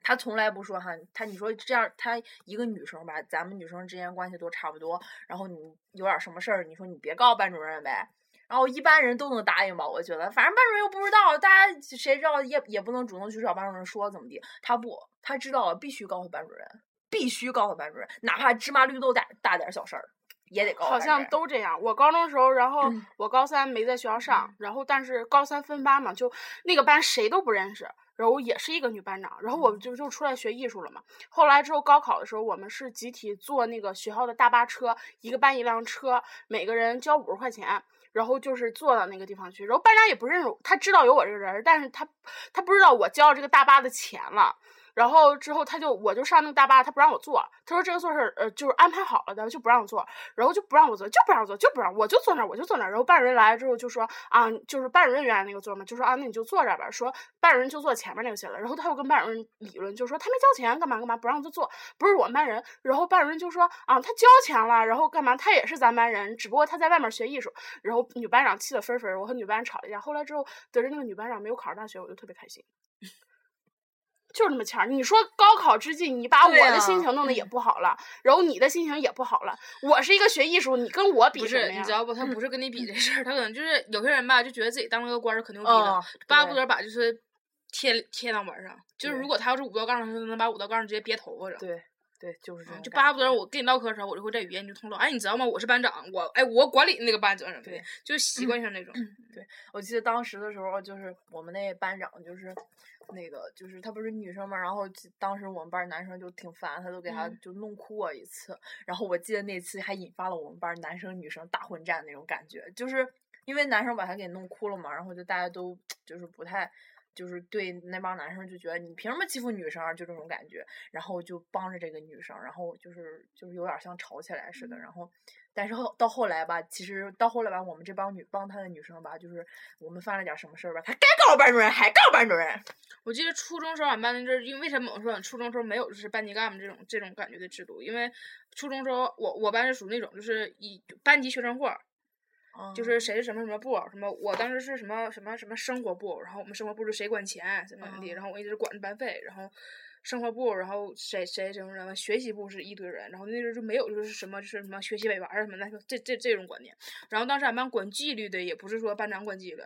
他从来不说哈，他你说这样，他一个女生吧，咱们女生之间关系都差不多，然后你有点什么事儿，你说你别告班主任呗，然后一般人都能答应吧，我觉得，反正班主任又不知道，大家谁知道也也不能主动去找班主任说怎么地，他不，他知道了必须告诉班主任，必须告诉班主任，哪怕芝麻绿豆大大点儿小事儿，也得告诉好像都这样。我高中的时候，然后嗯我高三没在学校上，然后但是高三分班嘛，就那个班谁都不认识，然后也是一个女班长，然后我们就就出来学艺术了嘛。后来之后高考的时候，我们是集体坐那个学校的大巴车，一个班一辆车，每个人交五十块钱。然后就是坐到那个地方去，然后班长也不认识，他知道有我这个人，但是他他不知道我交这个大巴的钱了。然后之后他就我就上那个大巴，他不让我坐，他说这个座是呃就是安排好了的，就不让我坐，然后就不让我坐，就不让我坐，就不让我就坐那儿，我就坐那儿。然后班主任来了之后就说啊，就是班主任原来那个座嘛，就说啊那你就坐这儿吧，说班主任就坐前面那个去了。然后他又跟班主任理论，就说他没交钱干嘛干嘛不让他坐，不是我们班人。然后班主任就说啊他交钱了，然后干嘛他也是咱班人，只不过他在外面学艺术。然后女班长气得分分，我和女班长吵了一架。后来之后得知那个女班长没有考上大学，我就特别开心。就是那么欠儿。你说高考之际，你把我的心情弄得也不好了，然后你的心情也不好了。我是一个学艺术，你跟我比是，什么呀？你知道不？他不是跟你比这事儿，他可能就是有些人吧，就觉得自己当了个官儿可牛逼嗯了，巴不得把就是贴贴脑门上。就是如果他要是五道杠他就能把五道杠直接憋头发上。对对，就是这种就巴不得我跟你唠嗑的时候，我就会在语言你就通透。哎，你知道吗？我是班长，我哎我管理那个班怎么怎么的对，就习惯性那种。对我记得当时的时候，就是我们那班长就是那个就是她不是女生嘛，然后当时我们班男生就挺烦，他都给她嗯就弄哭过一次。然后我记得那次还引发了我们班男生女生大混战那种感觉，就是因为男生把她给弄哭了嘛，然后就大家都 就是不太。就是对那帮男生就觉得你凭什么欺负女生啊，就这种感觉，然后就帮着这个女生，然后就是就是有点像吵起来似的，然后但是后到后来吧，其实到后来吧，我们这帮女帮他的女生吧，就是我们犯了点什么事儿吧，他该告班主任还告班主任。我记得初中时候俺班那阵儿，因为为什么我说俺初中时候没有就是班级干部这种这种感觉的制度？因为初中时候我我班是属于那种就是以班级学生会儿，就是谁是什么什么部，什么我当时是什么什么什么生活部，然后我们生活部是谁管钱怎么怎么地，然后我一直管着班费，然后生活部，然后谁谁什么什么学习部是一堆人，然后那时候就没有就是什么就是什么学习委员什么的这这这种观念，然后当时俺班管纪律的也不是说班长管纪律。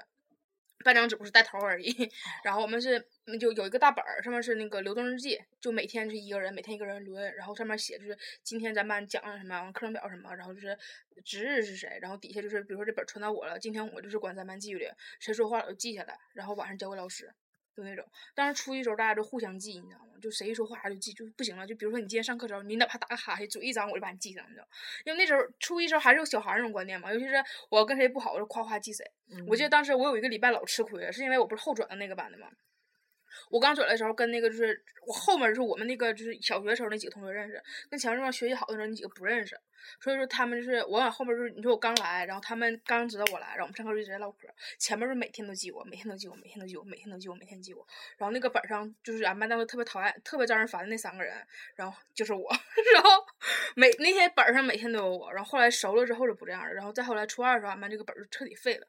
班长只不过是带头而已，然后我们是嗯就有一个大本儿，上面是那个流动日记，就每天是一个人，每天一个人轮，然后上面写就是今天咱班讲了什么，课程表什么，然后就是值日是谁，然后底下就是比如说这本传到我了，今天我就是管咱班纪律，谁说话我就记下来，然后晚上交给老师，就那种。但是初一时候大家都互相记，你知道吗？就谁一说话就记，就不行了。就比如说你今天上课的时候，你哪怕打个哈欠，嘴一张我就把你记上，你知道？因为那时候初一时候还是有小孩那种观念嘛，尤其是我跟谁不好，我就夸夸记谁。我记得当时我有一个礼拜老吃亏了，是因为我不是后转的那个班的嘛。我刚转来的时候，跟那个就是我后面就是我们那个就是小学时候那几个同学认识，跟前面那学习好的时候那几个不认识，所以说他们就是我往后面就是你说我刚来，然后他们刚知道我来，然后我们上课就直接唠嗑，前面是每天都记我，每天都记我，每天都记我，每天都记我，每天记我，然后那个本上就是俺班当时特别讨厌、特别招人烦的那三个人，然后就是我，然后每那天本上每天都有我，然后后来熟了之后就不这样了，然后再后来初二的时候，俺班这个本就彻底废了。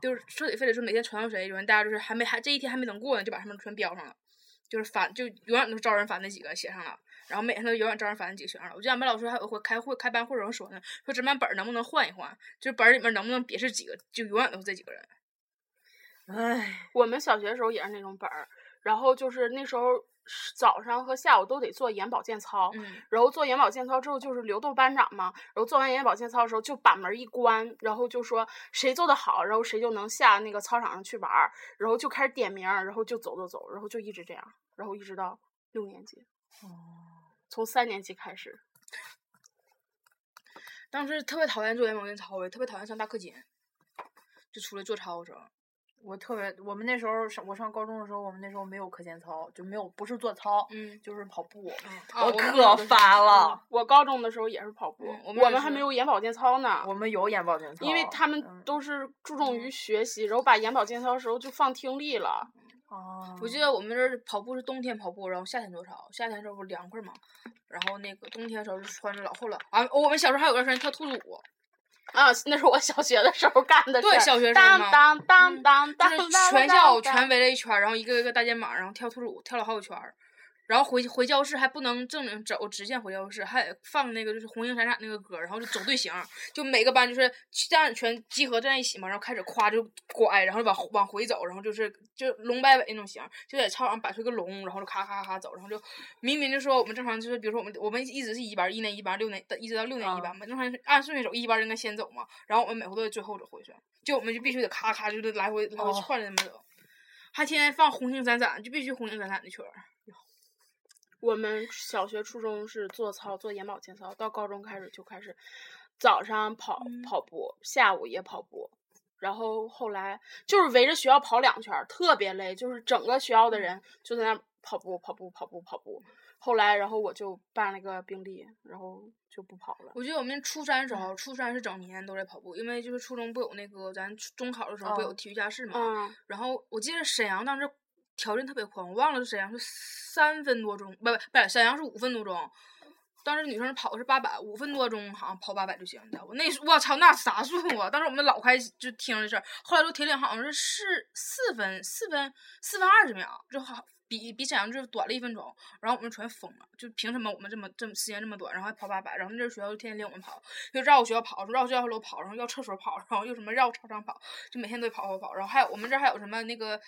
就是彻底非得说每天传到谁，有人大家就是还没还这一天还没等过呢，就把他们全标上了，就是烦，就永远都招人烦那几个写上了，然后每天都永远招人烦那几个写上了。我记得俺们老师还有回开会开班会的时候说呢，说这班本儿能不能换一换，就是本儿里面能不能别是几个，就永远都是这几个人。唉，我们小学的时候也是那种本儿，然后就是那时候是早上和下午都得做眼保健操，嗯，然后做眼保健操之后就是流动班长嘛，然后做完眼保健操的时候就把门一关，然后就说谁做的好，然后谁就能下那个操场上去玩儿，然后就开始点名，然后就走走走，然后就一直这样，然后一直到六年级，从三年级开始，当时特别讨厌做眼保健操，也特别讨厌上大课间，就出来做操的时候。我特别，我们那时候上我上高中的时候，我们那时候没有课间操，就没有不是做操，嗯就是跑步，嗯我可烦了。我高中的时候也是跑步，嗯我我们还没有眼保健操呢。我们有眼保健操，因为他们嗯都是注重于学习，然后把眼保健操的时候就放听力了。哦，我记得我们这儿跑步是冬天跑步，然后夏天多少。夏天的时候不凉快嘛，然后那个冬天的时候就穿着老厚了。啊，我们小时候还有段时间跳兔子舞，啊，那是我小学的时候干的。对小学时候当当当嗯当当，就是全校全围了一圈，然后一个一个大肩膀，然后跳兔子舞，跳了好几圈儿。然后回回教室还不能正经走直线回教室，还得放那个就是红星闪闪那个歌，然后就走队形，就每个班就是这样全集合在一起嘛，然后开始夸就拐，然后往往回走，然后就是就龙摆尾那种形，就在操场上摆出一个龙，然后就咔咔咔走，然后就明明就说我们正常就是比如说我们我们一直是一班，一年一班，六年一直到六年一班嘛，正常按顺序走，一班应该先走嘛，然后我们每回都得最后走回去，就我们就必须得咔咔就是来回来回哦串着那么走。还天天放红星闪闪，就必须红星闪闪的曲儿。我们小学、初中是做操，做眼保健操，到高中开始就开始早上跑、嗯跑步，下午也跑步，然后后来就是围着学校跑两圈儿，特别累，就是整个学校的人就在那儿跑步、跑步、跑步、跑步。后来，然后我就办了个病历，然后就不跑了。我记得我们初三时候，初三是整年都在跑步，因为就是初中不有那个咱中考的时候不有哦体育加试嘛。嗯，然后我记得沈阳当时条件特别宽，我忘了是沈阳是三分多钟，不不不沈阳是五分多钟。当时女生跑是八百，五分多钟好像跑八百就行。你知道不？那我操，那啥速啊！当时我们老开始就听这事儿，后来都铁岭好像是四四分四分四分二十秒，就好比比沈阳就是短了一分钟，然后我们全疯了，就凭什么我们这么这么时间这么短，然后还跑八百，然后那学校就天天领我们跑，就绕学校跑，绕学校楼跑，然后绕厕所跑，然后又什么绕操场跑，就每天都得跑跑跑，然后还有我们这还有什么那个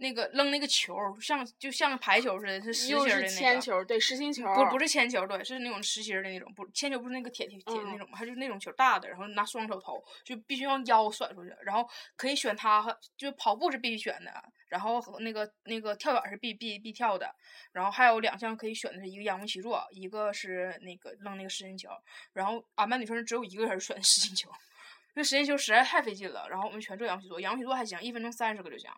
那个扔那个球儿，像就像排球似的，是实心儿的那个。铅球，对，实心球，不不是铅球，对，是那种实心儿的那种，不铅球不是那个铁铁铁那嗯种嘛，它就是那种球大的，然后拿双手投，就必须用腰甩出去，然后可以选它，就跑步是必须选的，然后和那个那个跳远是必必必跳的，然后还有两项可以选的是一个仰卧起坐，一个是那个扔那个实心球，然后俺班女生只有一个人选实心球，那实心球实在太费劲了，然后我们全做仰卧起坐，仰卧起坐还行，一分钟三十个就行。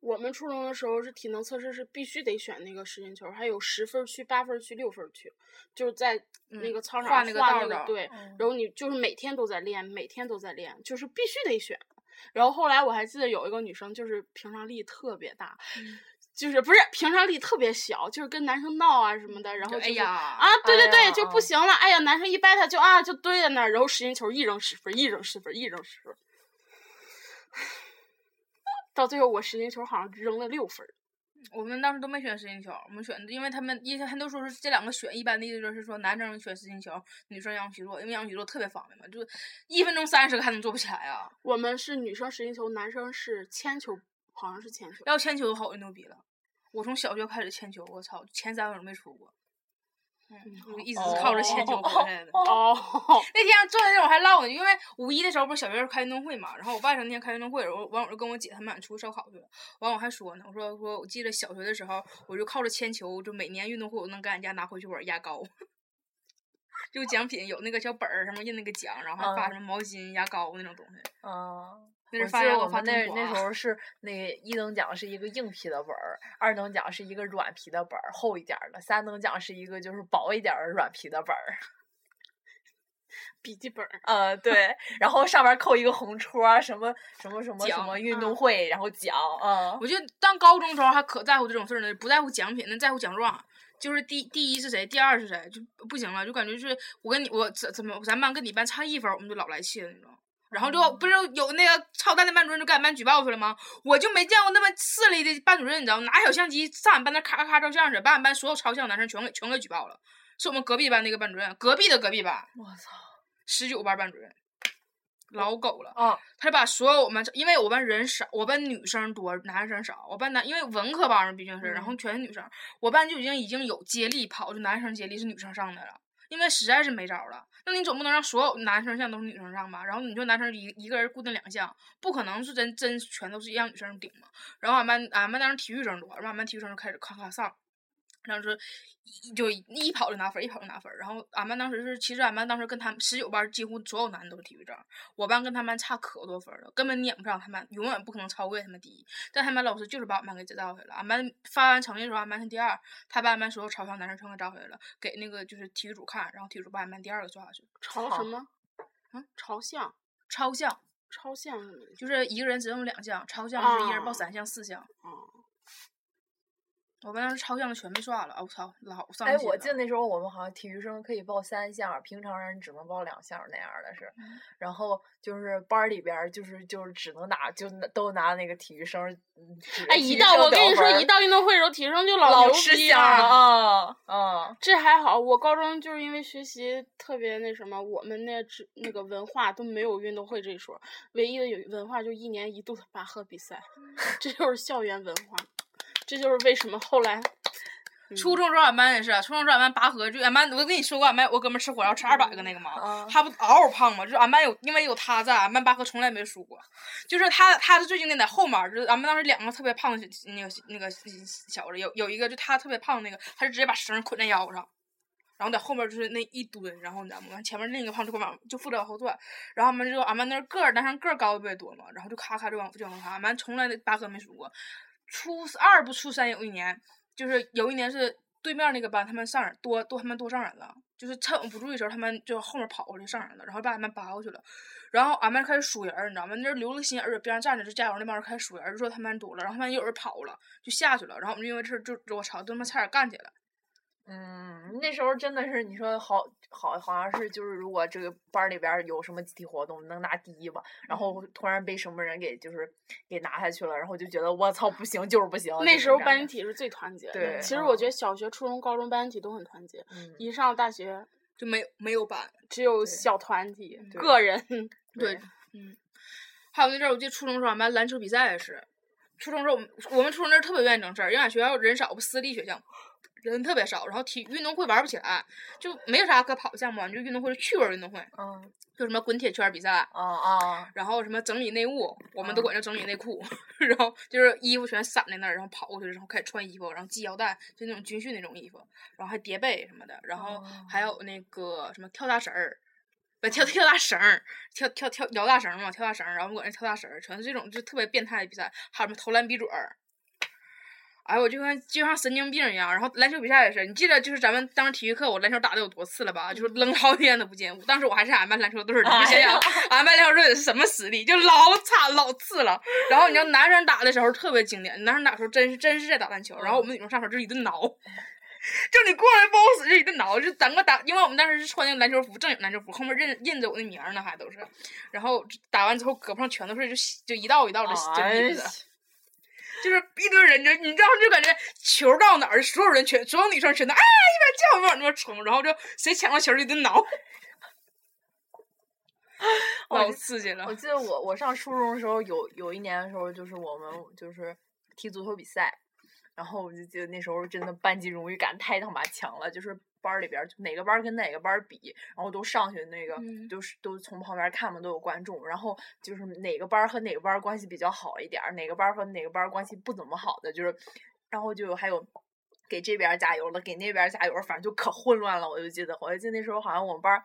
我们初中的时候是体能测试是必须得选那个实心球，还有十分儿区、八分儿区、六分儿区，就是在那嗯个操场画那个道儿的对，嗯然后你就是每天都在练，每天都在练，就是必须得选。然后后来我还记得有一个女生，就是平常力特别大，嗯就是不是平常力特别小，就是跟男生闹啊什么的，然后就是就哎呀啊，对对对，哎就不啊行了，哎呀，男生一掰她就啊就堆在那儿，然后实心球一扔十分，一扔十分，一扔十分儿，到最后我实心球好像扔了六分儿。我们当时都没选实心球，我们选的，因为他们一他都说是这两个选，一般的意思就是说男生选实心球，女生仰卧起坐，因为仰卧起坐特别方便嘛，就一分钟三十个还能做不起来啊。我们是女生实心球，男生是铅球，好像是铅球。要铅球好就牛逼了，我从小学开始铅球，我操，前三轮没出过。嗯，我一直是靠着铅球回来的。哦，那天坐在那我还唠呢，因为五一的时候不是小学开运动会嘛，然后我爸前那天开运动会，然后完我就跟我姐他们俩出去烧烤去了，完我还说呢，我说说我记得小学的时候，我就靠着铅球，就每年运动会我能给俺家拿回去玩牙膏，就奖品有那个小本儿上面印那个奖，然后还发嗯什么毛巾、牙膏那种东西。嗯，那我是发我们那那时候是那一等奖是一个硬皮的本儿，二等奖是一个软皮的本儿，厚一点儿的，三等奖是一个就是薄一点儿的软皮的本儿。笔记本儿。呃，对，然后上面扣一个红戳儿，什么什么什么什么运嗯动会，然后奖，嗯，我觉得当高中时候还可在乎这种事儿呢，不在乎奖品，那在乎奖状。就是第第一是谁，第二是谁，就不行了，就感觉是我跟你我怎怎么咱班跟你班差一分儿，我们就老来气了那种。然后就不是有那个操蛋的班主任就给俺班举报去了吗？我就没见过那么势利的班主任，你知道吗？拿小相机上俺班那咔咔照相去，把俺班所有嘲笑男生全给全给举报了。是我们隔壁班那个班主任，隔壁的隔壁班我操，十九班班主任，老狗了。啊，他把所有我们，因为我班人少，我班女生多，男生少。我班男，因为文科班嘛毕竟是，然后全是女生，我班就已经已经有接力跑，就男生接力是女生上的了，因为实在是没招了。那你总不能让所有男生项都是女生上吧？然后你就男生一一个人固定两项，不可能是真真全都是让女生顶嘛。然后俺班俺班当时体育生多，然后俺班体育生就开始咔咔上。然后说一就一跑就拿分，一跑就拿分。然后俺班当时是，其实俺班当时跟他们十九班几乎所有男的都是体育生，我班跟他们差可多分了，根本撵不上他们，永远不可能超过他们第一。但他们老师就是把俺班给招回来了。俺班发完成绩的时候，俺班是第二，他把俺班所有嘲笑男生全给招回来了，给那个就是体育组看，然后体育组把俺班第二个抓下去。朝什么？嗯，朝向，超项超向是什么？就是一个人只用两项，超项是一人报啊三项、四项。哦，我们当时超项的全被刷了，我、操，老伤哎，我记得那时候我们好像体育生可以报三项，平常人只能报两项那样的是，嗯然后就是班里边就是就是只能拿就都拿那个体育生，哎，一到我跟你说，一到运动会的时候，体育生就老牛吃香逼了。啊啊，这还好，我高中就是因为学习特别那什么，我们那只那个文化都没有运动会这一说，唯一的有文化就一年一度的拔河比赛，这就是校园文化，这就是为什么后来初中时候俺班也是，初中时候俺班拔河，就俺班我跟你说过，俺班我哥们儿吃火烧吃二百个那个吗？啊他不嗷嗷胖嘛？就是俺班有，因为有他在，俺班拔河从来没输过。就是他，他是最经典在后面，就是俺们当时两个特别胖的那个那个小子，有有一个就他特别胖那个，他是直接把绳捆在腰上。然后在后面就是那一蹲，然后你知道吗？完前面另一个胖就往就负责往后转，然后俺们就俺们那儿个儿男生个儿高的不也多嘛，然后就咔咔就往就往后爬，俺们从来拔河没输过。初二不初三有一年，就是有一年是对面那个班他们上人多多他们多上人了，就是趁我们不注意的时候，他们就后面跑过去上人了，然后把俺们扒过去了。然后俺们开始数人，你知道吗？那儿留了个心眼儿，边上站着就加油那帮人开始数人，就说他们多了，然后他们有人跑了，就下去了，然后我们因为这就我操，都他妈差点干起来。嗯，那时候真的是你说好好好像是就是如果这个班里边有什么集体活动能拿第一吧，然后突然被什么人给就是给拿下去了，然后就觉得我操不行就是不行。那时候班集体是最团结的。对其实我嗯觉得小学、初中、高中班集体都很团结，嗯一上大学就没有没有班。只有小团体、对个人。对，嗯，还有那阵儿，我记得初中时候俺们班篮球比赛也是，初中时候我们我们初中那儿特别愿意整事儿，因为俺学校人少，不私立学校，人特别少，然后体运动会玩不起来，就没有啥可跑的项目，就运动会是趣味运动会，嗯就什么滚铁圈比赛，啊啊然后什么整理内务，我们都嗯管叫整理内裤，然后就是衣服全散在那儿，然后跑过去，然后开始穿衣服，然后系腰带，就那种军训那种衣服，然后还叠被什么的，然后还有那个什么跳大绳儿，不跳跳大绳儿，跳跳跳摇大绳儿嘛，跳大绳儿，然后我那跳大绳儿，全是这种就特别变态的比赛，还有什么投篮比准儿。哎，我就跟就像神经病一样。然后篮球比赛也是，你记得就是咱们当时体育课我篮球打的有多次了吧？就是扔好几天都不进。当时我还是俺班篮球队儿的，你想想，俺班篮球队是什么实力？就老惨老次了。然后你知道男生打的时候特别经典，男生打的时候真是真是在打篮球，然后我们女生上手就是一顿挠。就你过来不好使，就一顿挠，就整个打，因为我们当时是穿那个篮球服，正经篮球服，后面印印着我的名儿呢，还都是。然后打完之后，胳膊上全都是就就一道一道的就哎印子。就是一堆人就你知道就感觉球到哪儿，所有人全所有女生全都哎一边叫一边往那边冲，然后就谁抢到球就一顿挠，老刺激了我。记得我我上初中的时候有有一年的时候，就是我们就是踢足球比赛，然后我就记得那时候真的班级荣誉感太他妈强了，就是班里边儿就哪个班跟哪个班比，然后都上去那个、嗯就是都从旁边看嘛，都有观众，然后就是哪个班和哪个班关系比较好一点，哪个班和哪个班关系不怎么好的，就是然后就还有。给这边加油了，给那边加油，反正就可混乱了。我就记得，我就记得那时候好像我们班儿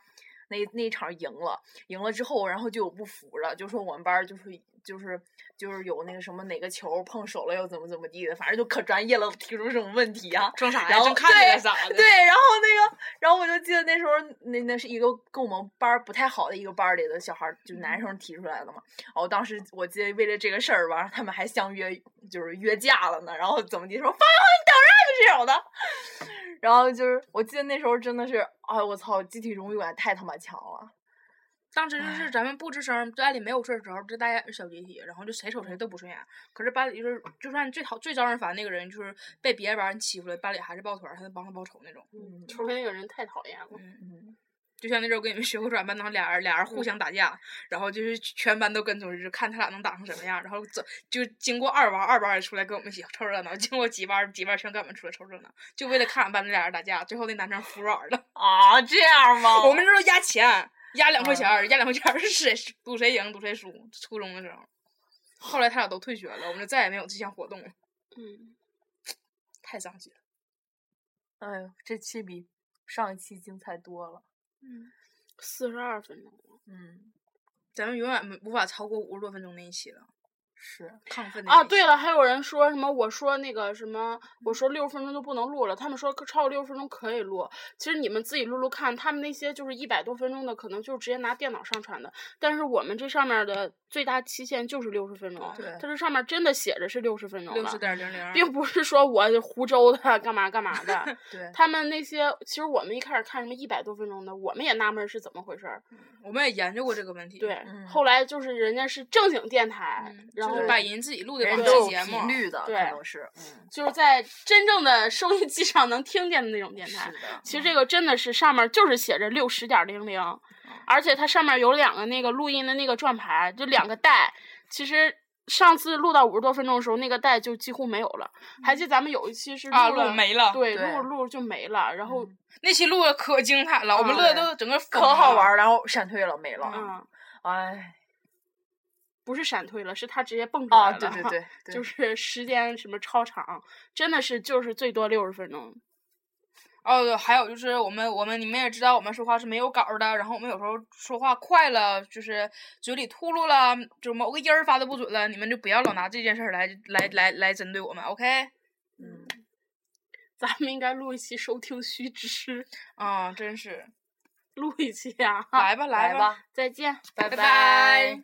那那一场赢了，赢了之后，然后就有不服了，就说我们班儿就是就是就是有那个什么哪个球碰手了又怎么怎么地的，反正就可专业了，提出这种问题啊。装啥呀？看着对呢咋的？对，然后那个，然后我就记得那时候那那是一个跟我们班儿不太好的一个班儿里的小孩儿，就男生提出来的嘛。然后当时我记得为了这个事儿吧，他们还相约就是约架了呢。然后怎么地说，发你等着就这种的。然后就是我记得那时候真的是，哎我操，集体荣誉感太他妈强了。当时就是咱们不吱声，班里没有事儿的时候，就大家小集体，然后就谁瞅谁都不顺眼。可是班里就是，就算最讨最招人烦那个人，就是被别的班人欺负了，班里还是抱团儿，还能帮他报仇那种。嗯除非那个人太讨厌了。嗯，嗯就像那时候跟你们学过转班，当时俩人俩人互相打架，然后就是全班都跟出去，就看他俩能打成什么样。然后走就经过二班，二班也出来跟我们一起凑热闹；经过几班，几班全跟我们出来凑热闹，就为了看俺班那俩人打架。最后那男生服软了。啊，这样吗？我们这都压钱，压两块钱儿，压两块钱是谁赌谁赢赌谁输。初中的时候，后来他俩都退学了，我们就再也没有这项活动了，嗯，太伤心了。哎呦，这期比上一期精彩多了。四十二分钟了。嗯，咱们永远没无法超过五十多分钟那一期了，是。啊！亢奋的那一期对了，还有人说什么？我说那个什么，我说六十分钟就不能录了，他们说可超过六十分钟可以录。其实你们自己录录看，他们那些就是一百多分钟的，可能就直接拿电脑上传的。但是我们这上面的最大期限就是六十分钟，对它这上面真的写着是六十分钟六十点零零，并不是说我湖州的干嘛干嘛的。对，他们那些，其实我们一开始看什么一百多分钟的，我们也纳闷是怎么回事儿。我们也研究过这个问题。对，嗯后来就是人家是正经电台，嗯，然后就是把人自己录的节目频，率的，可对能是。嗯，就是在真正的收音机上能听见的那种电台。其实这个真的是上面就是写着六十点零零，而且它上面有两个那个录音的那个转盘，就两个带。其实上次录到五十多分钟的时候，那个带就几乎没有了。还记得咱们有一期是啊，录了录没了。对，对录录就没了。然后那期录的可精彩了，我们啊乐都整个可好玩儿，然后闪退了，没了。嗯，哎，不是闪退了，是他直接蹦出来啊，了。对对对，对就是时间什么超长，真的是就是最多六十分钟。哦，对，还有就是我们我们你们也知道，我们说话是没有稿儿的，然后我们有时候说话快了，就是嘴里秃噜了，就某个音儿发的不准了，你们就不要老拿这件事儿来来来来针对我们，OK？嗯，咱们应该录一期收听须知，啊、真是，录一期啊！来吧吧，来吧，再见。拜拜拜